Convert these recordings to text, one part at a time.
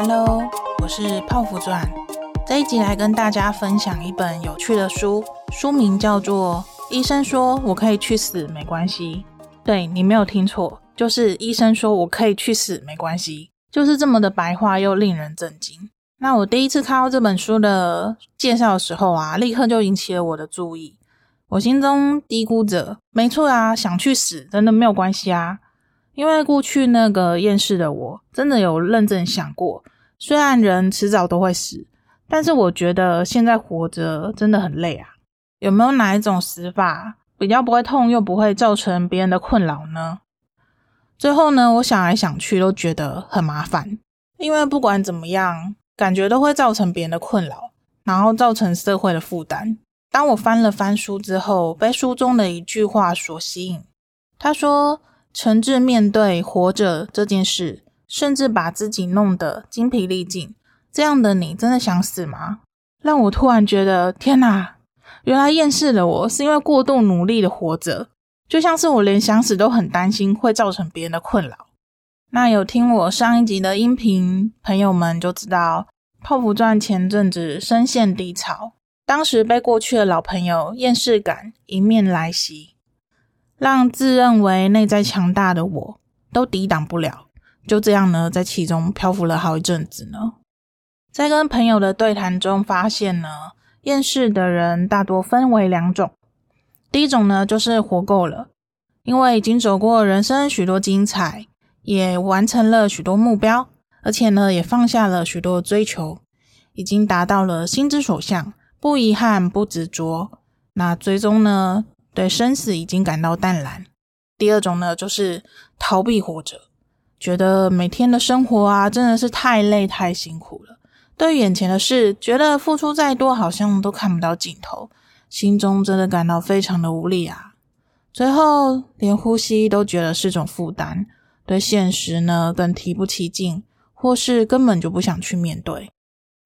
Hello，我是泡芙钻，这一集来跟大家分享一本有趣的书，书名叫做《医生说我可以去死没关系》。对，你没有听错，就是医生说我可以去死没关系，就是这么的白话又令人震惊。那我第一次看到这本书的介绍的时候啊，立刻就引起了我的注意。我心中嘀咕着：没错啊，想去死真的没有关系啊。因为过去那个厌世的我，真的有认真想过，虽然人迟早都会死，但是我觉得现在活着真的很累啊。有没有哪一种死法比较不会痛，又不会造成别人的困扰呢？最后呢，我想来想去都觉得很麻烦，因为不管怎么样，感觉都会造成别人的困扰，然后造成社会的负担。当我翻了翻书之后，被书中的一句话所吸引。他说：“诚挚面对活着这件事，甚至把自己弄得精疲力尽，这样的你真的想死吗？”让我突然觉得，天哪！原来厌世的我是因为过度努力的活着，就像是我连想死都很担心会造成别人的困扰。那有听我上一集的音频朋友们就知道，泡芙传前阵子深陷低潮。当时被过去的老朋友厌世感迎面来袭，让自认为内在强大的我都抵挡不了。就这样呢，在其中漂浮了好一阵子呢。在跟朋友的对谈中发现呢，厌世的人大多分为两种。第一种呢，就是活够了，因为已经走过人生许多精彩，也完成了许多目标，而且呢，也放下了许多追求，已经达到了心之所向。不遗憾，不执着，那最终呢，对生死已经感到淡然。第二种呢，就是逃避活着，觉得每天的生活啊，真的是太累太辛苦了。对眼前的事，觉得付出再多，好像都看不到尽头，心中真的感到非常的无力啊。最后，连呼吸都觉得是种负担，对现实呢，更提不起劲，或是根本就不想去面对。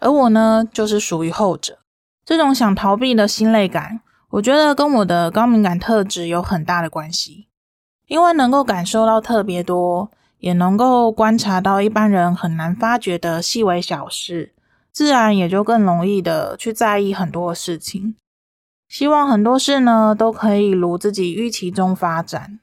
而我呢，就是属于后者。这种想逃避的心累感，我觉得跟我的高敏感特质有很大的关系。因为能够感受到特别多，也能够观察到一般人很难发觉的细微小事，自然也就更容易的去在意很多的事情。希望很多事呢都可以如自己预期中发展，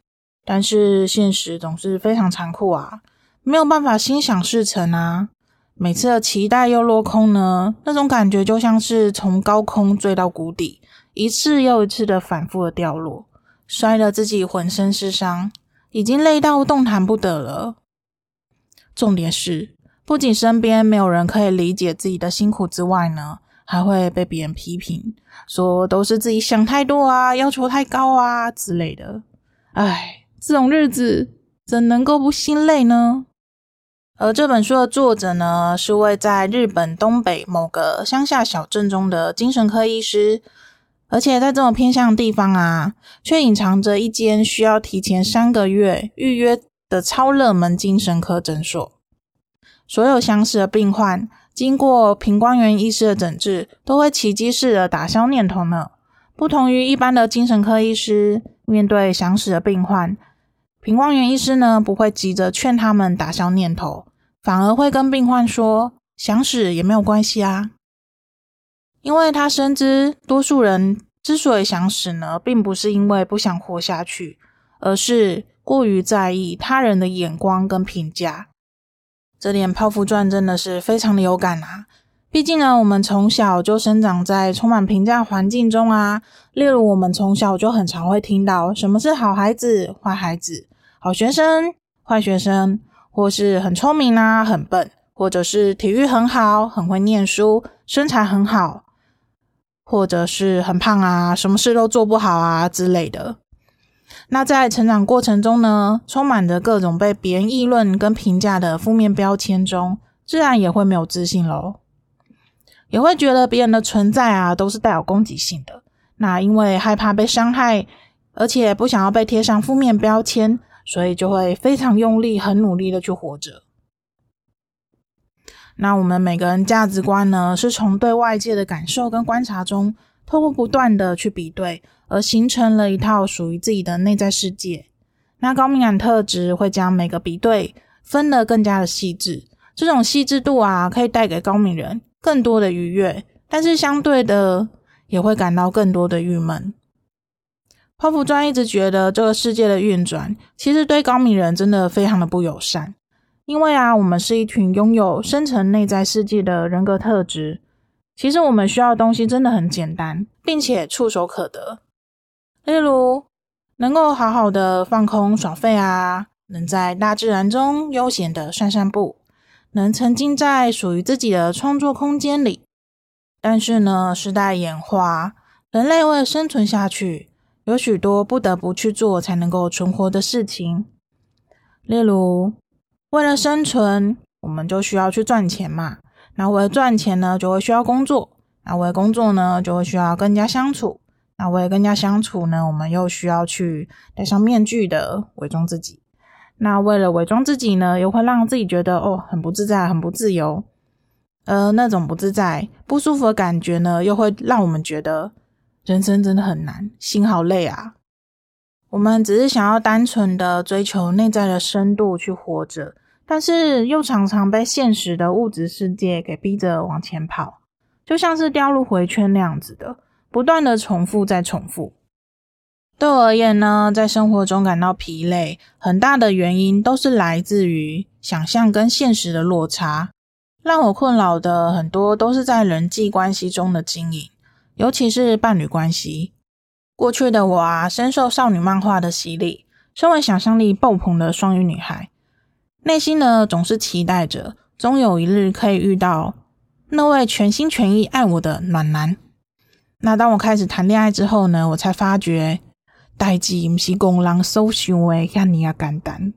但是现实总是非常残酷啊，没有办法心想事成啊。每次的期待又落空呢，那种感觉就像是从高空坠到谷底，一次又一次的反复的掉落，摔得自己浑身是伤，已经累到动弹不得了。重点是，不仅身边没有人可以理解自己的辛苦之外呢，还会被别人批评，说都是自己想太多啊，要求太高啊之类的。唉，这种日子怎能够不心累呢？而这本书的作者呢，是位在日本东北某个乡下小镇中的精神科医师，而且在这么偏向的地方啊，却隐藏着一间需要提前三个月预约的超热门精神科诊所。所有相识的病患，经过平光源医师的诊治，都会奇迹式的打消念头呢。不同于一般的精神科医师，面对想死的病患，平光源医师呢，不会急着劝他们打消念头。反而会跟病患说，想死也没有关系啊，因为他深知多数人之所以想死呢，并不是因为不想活下去，而是过于在意他人的眼光跟评价。这点泡芙传真的是非常的有感啊！毕竟呢，我们从小就生长在充满评价环境中啊，例如我们从小就很常会听到什么是好孩子、坏孩子、好学生、坏学生。或是很聪明啊，很笨，或者是体育很好，很会念书，身材很好，或者是很胖啊，什么事都做不好啊之类的。那在成长过程中呢，充满着各种被别人议论跟评价的负面标签中，自然也会没有自信咯，也会觉得别人的存在啊都是带有攻击性的。那因为害怕被伤害，而且不想要被贴上负面标签。所以就会非常用力、很努力的去活着。那我们每个人价值观呢，是从对外界的感受跟观察中，透过不断的去比对，而形成了一套属于自己的内在世界。那高敏感特质会将每个比对分得更加的细致，这种细致度啊，可以带给高敏人更多的愉悦，但是相对的也会感到更多的郁闷。泡芙专一直觉得这个世界的运转，其实对高敏人真的非常的不友善，因为啊，我们是一群拥有深层内在世界的人格特质。其实我们需要的东西真的很简单，并且触手可得。例如，能够好好的放空耍废啊，能在大自然中悠闲的散散步，能沉浸在属于自己的创作空间里。但是呢，时代演化，人类为了生存下去，有许多不得不去做才能够存活的事情。例如，为了生存，我们就需要去赚钱嘛。那为了赚钱呢，就会需要工作；那为了工作呢，就会需要跟人家相处；那为了跟人家相处呢，我们又需要去戴上面具的伪装自己。那为了伪装自己呢，又会让自己觉得哦，很不自在，很不自由。呃，那种不自在、不舒服的感觉呢，又会让我们觉得人生真的很难，心好累啊。我们只是想要单纯的追求内在的深度去活着。但是又常常被现实的物质世界给逼着往前跑，就像是掉入回圈那样子的，不断的重复再重复。对我而言呢，在生活中感到疲累，很大的原因都是来自于想象跟现实的落差。让我困扰的很多都是在人际关系中的经营，尤其是伴侣关系。过去的我啊，深受少女漫画的洗礼，身为想象力爆棚的双鱼女孩。内心呢，总是期待着，终有一日可以遇到那位全心全意爱我的暖男。那当我开始谈恋爱之后呢，我才发觉，代际不是公人所想的遐尔啊简单。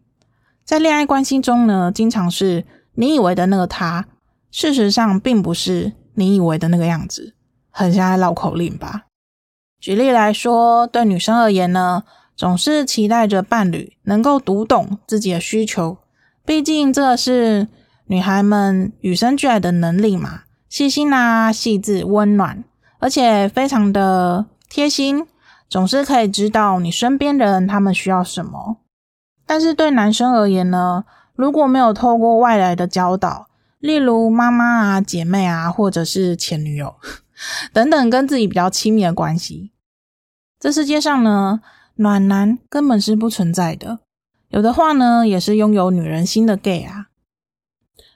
在恋爱关系中呢，经常是你以为的那个他，事实上并不是你以为的那个样子，很像在绕口令吧？举例来说，对女生而言呢，总是期待着伴侣能够读懂自己的需求。毕竟这是女孩们与生俱来的能力嘛，细心啊、细致、温暖，而且非常的贴心，总是可以知道你身边的人他们需要什么。但是对男生而言呢，如果没有透过外来的教导，例如妈妈啊、姐妹啊，或者是前女友 等等，跟自己比较亲密的关系，这世界上呢，暖男根本是不存在的。有的话呢，也是拥有女人心的 gay 啊，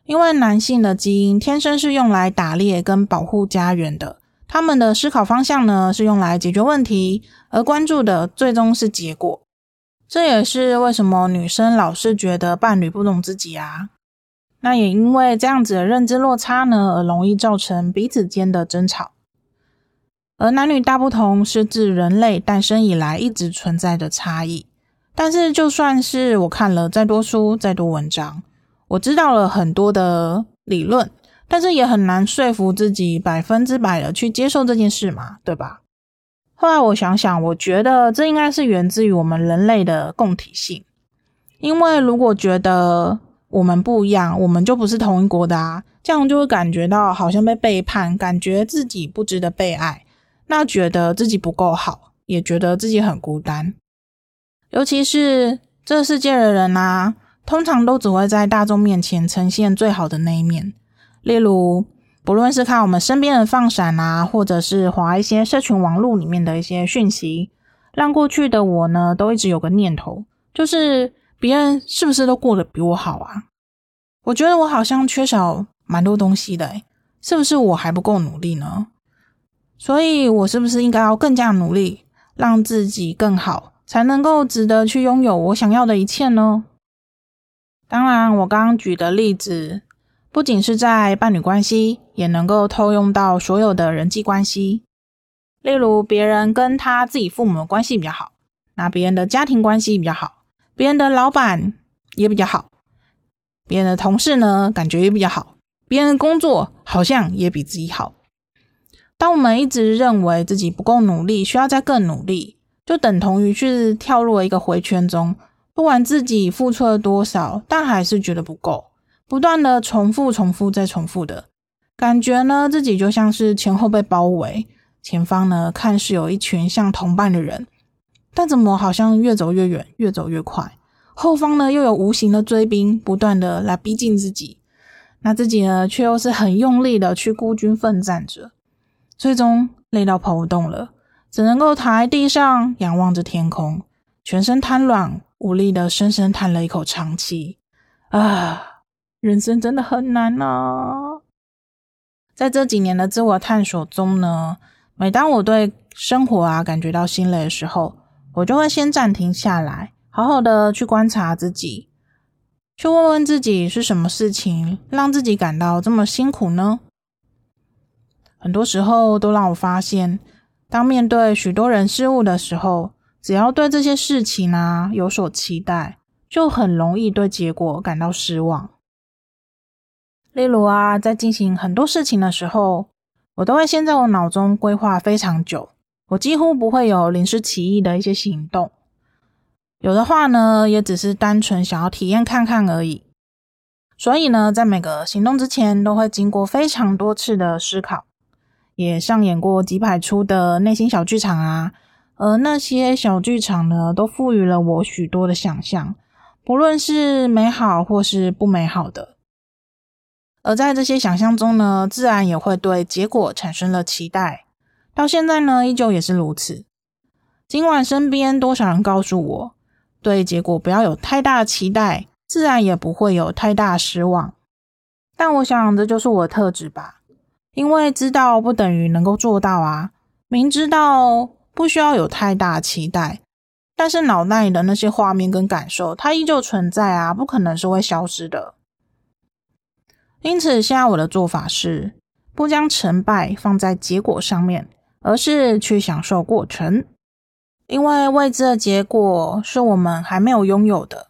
因为男性的基因天生是用来打猎跟保护家园的，他们的思考方向呢是用来解决问题，而关注的最终是结果。这也是为什么女生老是觉得伴侣不懂自己啊。那也因为这样子的认知落差呢，而容易造成彼此间的争吵。而男女大不同是自人类诞生以来一直存在的差异。但是，就算是我看了再多书、再多文章，我知道了很多的理论，但是也很难说服自己百分之百的去接受这件事嘛，对吧？后来我想想，我觉得这应该是源自于我们人类的共体性，因为如果觉得我们不一样，我们就不是同一国的啊，这样就会感觉到好像被背叛，感觉自己不值得被爱，那觉得自己不够好，也觉得自己很孤单。尤其是这个世界的人啊，通常都只会在大众面前呈现最好的那一面。例如，不论是看我们身边人放闪啊，或者是划一些社群网络里面的一些讯息，让过去的我呢，都一直有个念头，就是别人是不是都过得比我好啊？我觉得我好像缺少蛮多东西的，诶，是不是我还不够努力呢？所以我是不是应该要更加努力，让自己更好？才能够值得去拥有我想要的一切呢？当然，我刚刚举的例子不仅是在伴侣关系，也能够套用到所有的人际关系。例如，别人跟他自己父母的关系比较好，那别人的家庭关系比较好，别人的老板也比较好，别人的同事呢，感觉也比较好，别人的工作好像也比自己好。当我们一直认为自己不够努力，需要再更努力。就等同于去跳入了一个回圈中，不管自己付出了多少，但还是觉得不够，不断的重复、重复再重复的感觉呢，自己就像是前后被包围，前方呢看似有一群像同伴的人，但怎么好像越走越远，越走越快，后方呢又有无形的追兵不断的来逼近自己，那自己呢，却又是很用力的去孤军奋战着，最终累到跑不动了，只能够躺在地上仰望着天空，全身瘫软无力的深深叹了一口长气。啊，人生真的很难啊！在这几年的自我探索中呢，每当我对生活啊感觉到心累的时候，我就会先暂停下来，好好的去观察自己，去问问自己是什么事情让自己感到这么辛苦呢？很多时候都让我发现，当面对许多人事物的时候，只要对这些事情啊有所期待，就很容易对结果感到失望。例如啊，在进行很多事情的时候，我都会先在我脑中规划非常久，我几乎不会有临时起意的一些行动。有的话呢，也只是单纯想要体验看看而已。所以呢，在每个行动之前，都会经过非常多次的思考，也上演过几百出的内心小剧场啊。而那些小剧场呢，都赋予了我许多的想象，不论是美好或是不美好的。而在这些想象中呢，自然也会对结果产生了期待。到现在呢，依旧也是如此。尽管身边多少人告诉我，对结果不要有太大的期待，自然也不会有太大失望。但我想，这就是我的特质吧。因为知道不等于能够做到啊。明知道不需要有太大期待，但是脑袋里的那些画面跟感受，它依旧存在啊，不可能是会消失的。因此，现在我的做法是不将成败放在结果上面，而是去享受过程。因为未知的结果是我们还没有拥有的，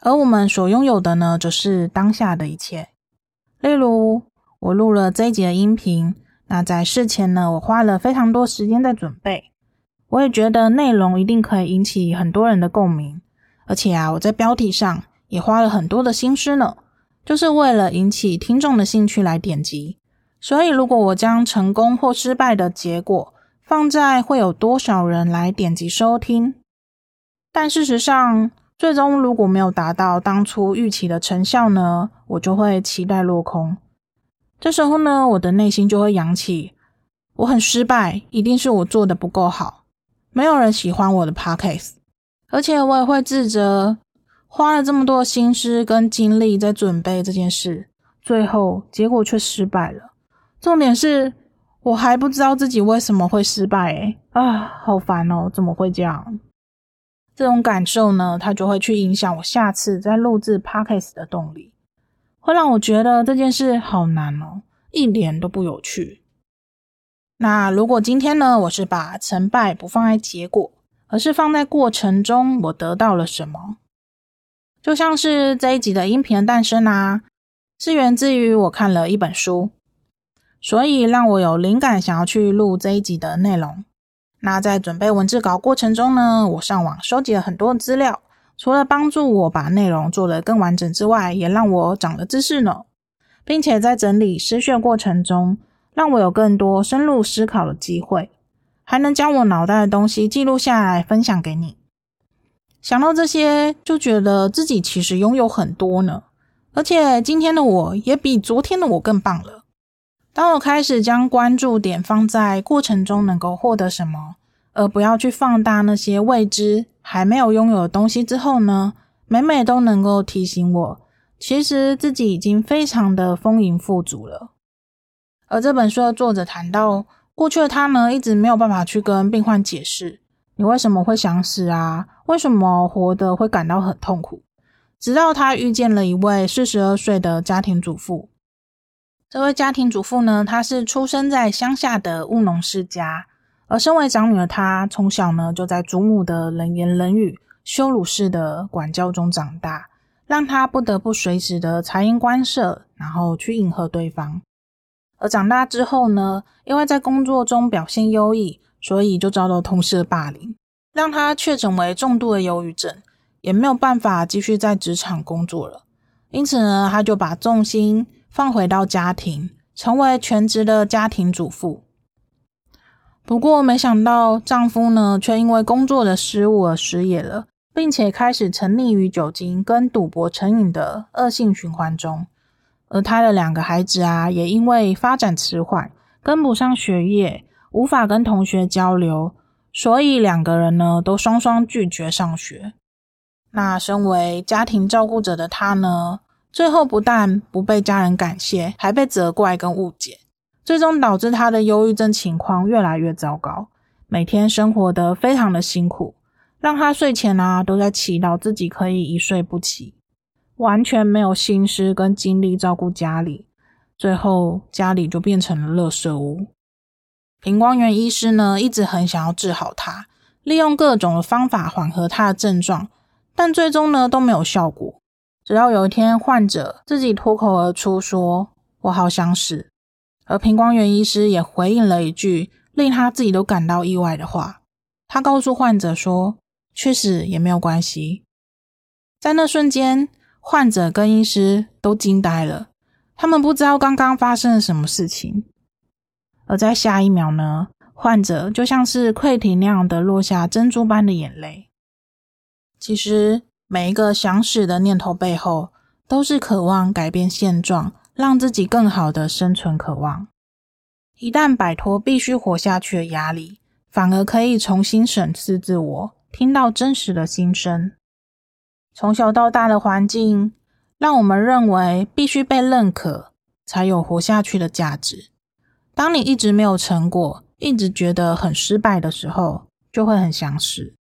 而我们所拥有的呢，就是当下的一切。例如，我录了这一集的音频，那在事前呢，我花了非常多时间在准备，我也觉得内容一定可以引起很多人的共鸣，而且啊，我在标题上也花了很多的心思呢。就是为了引起听众的兴趣来点击，所以如果我将成功或失败的结果放在会有多少人来点击收听，但事实上最终如果没有达到当初预期的成效呢，我就会期待落空。这时候呢，我的内心就会扬起，我很失败，一定是我做的不够好，没有人喜欢我的 podcast，而且我也会自责。花了这么多心思跟精力在准备这件事，最后结果却失败了。重点是我还不知道自己为什么会失败，欸，诶啊，好烦哦！怎么会这样？这种感受呢，它就会去影响我下次再录制 Podcast 的动力，会让我觉得这件事好难哦，一点都不有趣。那如果今天呢，我是把成败不放在结果，而是放在过程中，我得到了什么？就像是这一集的音频的诞生啊，是源自于我看了一本书，所以让我有灵感想要去录这一集的内容。那在准备文字稿过程中呢，我上网收集了很多资料，除了帮助我把内容做得更完整之外，也让我长了知识呢，并且在整理思绪过程中，让我有更多深入思考的机会，还能将我脑袋的东西记录下来分享给你。想到这些，就觉得自己其实拥有很多呢，而且今天的我也比昨天的我更棒了。当我开始将关注点放在过程中能够获得什么，而不要去放大那些未知还没有拥有的东西之后呢，每每都能够提醒我，其实自己已经非常的丰盈富足了。而这本书的作者谈到，过去的他呢，一直没有办法去跟病患解释。你为什么会想死啊？为什么活得会感到很痛苦？直到他遇见了一位四十二岁的家庭主妇。这位家庭主妇呢，她是出生在乡下的务农世家，而身为长女的她，从小呢就在祖母的冷言冷语、羞辱式的管教中长大，让她不得不随时的察言观色，然后去迎合对方。而长大之后呢，因为在工作中表现优异。所以就遭到同事的霸凌，让她确诊为重度的忧郁症，也没有办法继续在职场工作了。因此呢，她就把重心放回到家庭，成为全职的家庭主妇。不过，没想到丈夫呢，却因为工作的失误而失业了，并且开始沉溺于酒精跟赌博成瘾的恶性循环中。而他的两个孩子啊，也因为发展迟缓，跟不上学业，无法跟同学交流，所以两个人呢都双双拒绝上学。那身为家庭照顾者的他呢，最后不但不被家人感谢，还被责怪跟误解，最终导致他的忧郁症情况越来越糟糕，每天生活得非常的辛苦，让他睡前啊都在祈祷自己可以一睡不起，完全没有心思跟精力照顾家里，最后家里就变成了垃圾屋。平光源医师呢，一直很想要治好他，利用各种的方法缓和他的症状。但最终呢都没有效果。直到有一天，患者自己脱口而出说：“我好想死。”而平光源医师也回应了一句令他自己都感到意外的话。他告诉患者说：“去死也没有关系。”在那瞬间，患者跟医师都惊呆了。他们不知道刚刚发生了什么事情。而在下一秒呢，患者就像是溃堤那样的落下珍珠般的眼泪。其实每一个想死的念头背后，都是渴望改变现状，让自己更好的生存渴望。一旦摆脱必须活下去的压力，反而可以重新审视自我，听到真实的心声。从小到大的环境，让我们认为必须被认可，才有活下去的价值。当你一直没有成果，一直觉得很失败的时候，就会很想死。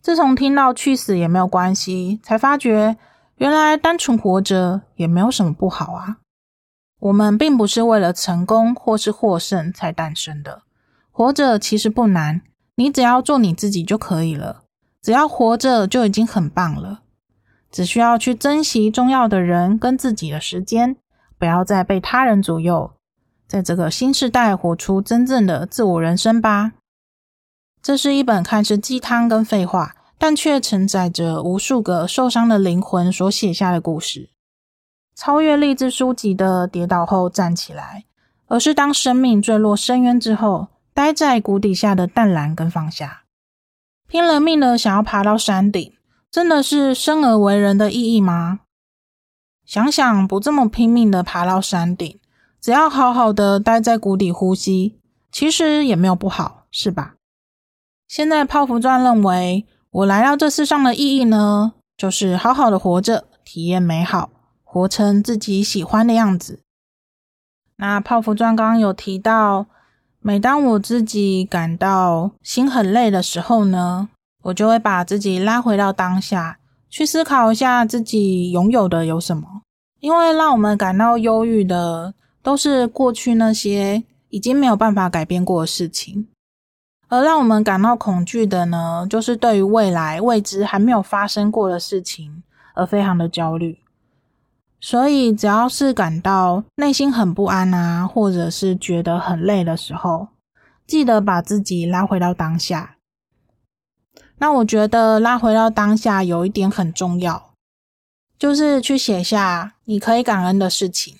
自从听到去死也没有关系，才发觉原来单纯活着也没有什么不好啊。我们并不是为了成功或是获胜才诞生的，活着其实不难，你只要做你自己就可以了。只要活着就已经很棒了，只需要去珍惜重要的人跟自己的时间，不要再被他人左右，在这个新时代活出真正的自我人生吧。这是一本看似鸡汤跟废话，但却承载着无数个受伤的灵魂所写下的故事。超越励志书籍的跌倒后站起来，而是当生命坠落深渊之后，待在谷底下的淡然跟放下。拼了命的想要爬到山顶，真的是生而为人的意义吗？想想不这么拼命的爬到山顶，只要好好的待在谷底呼吸，其实也没有不好，是吧？现在泡芙传认为，我来到这世上的意义呢，就是好好的活着，体验美好，活成自己喜欢的样子。那泡芙钻刚刚有提到，每当我自己感到心很累的时候呢，我就会把自己拉回到当下，去思考一下自己拥有的有什么。因为让我们感到忧郁的，都是过去那些已经没有办法改变过的事情。而让我们感到恐惧的呢，就是对于未来未知还没有发生过的事情而非常的焦虑。所以，只要是感到内心很不安啊，或者是觉得很累的时候，记得把自己拉回到当下。那我觉得拉回到当下有一点很重要，就是去写下你可以感恩的事情。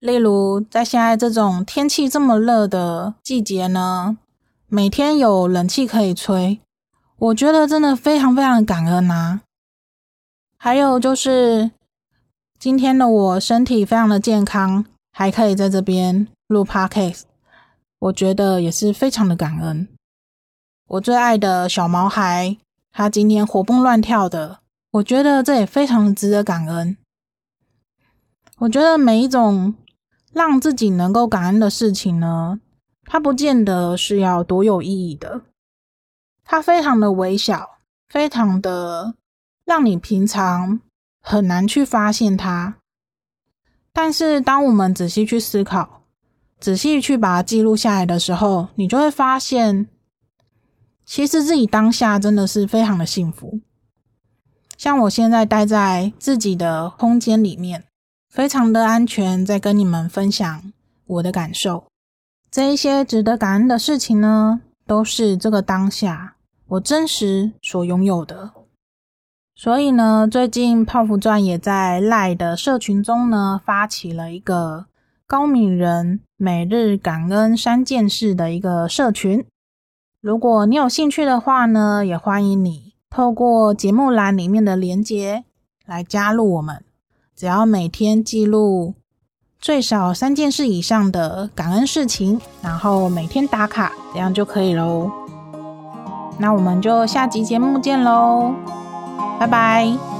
例如，在现在这种天气这么热的季节呢，每天有冷气可以吹，我觉得真的非常非常感恩呐、啊。还有就是今天的我身体非常的健康，还可以在这边录 podcast，我觉得也是非常的感恩。我最爱的小毛孩，他今天活蹦乱跳的，我觉得这也非常值得感恩。我觉得每一种让自己能够感恩的事情呢，它不见得是要多有意义的，它非常的微小，非常的让你平常很难去发现它。但是当我们仔细去思考，仔细去把它记录下来的时候，你就会发现，其实自己当下真的是非常的幸福。像我现在待在自己的空间里面，非常的安全，在跟你们分享我的感受。这一些值得感恩的事情呢，都是这个当下我真实所拥有的。所以呢，最近泡芙传也在赖的社群中呢，发起了一个高敏人每日感恩三件事的一个社群。如果你有兴趣的话呢，也欢迎你透过节目栏里面的连结来加入我们。只要每天记录最少三件事以上的感恩事情，然后每天打卡，这样就可以喽。那我们就下集节目见喽，拜拜。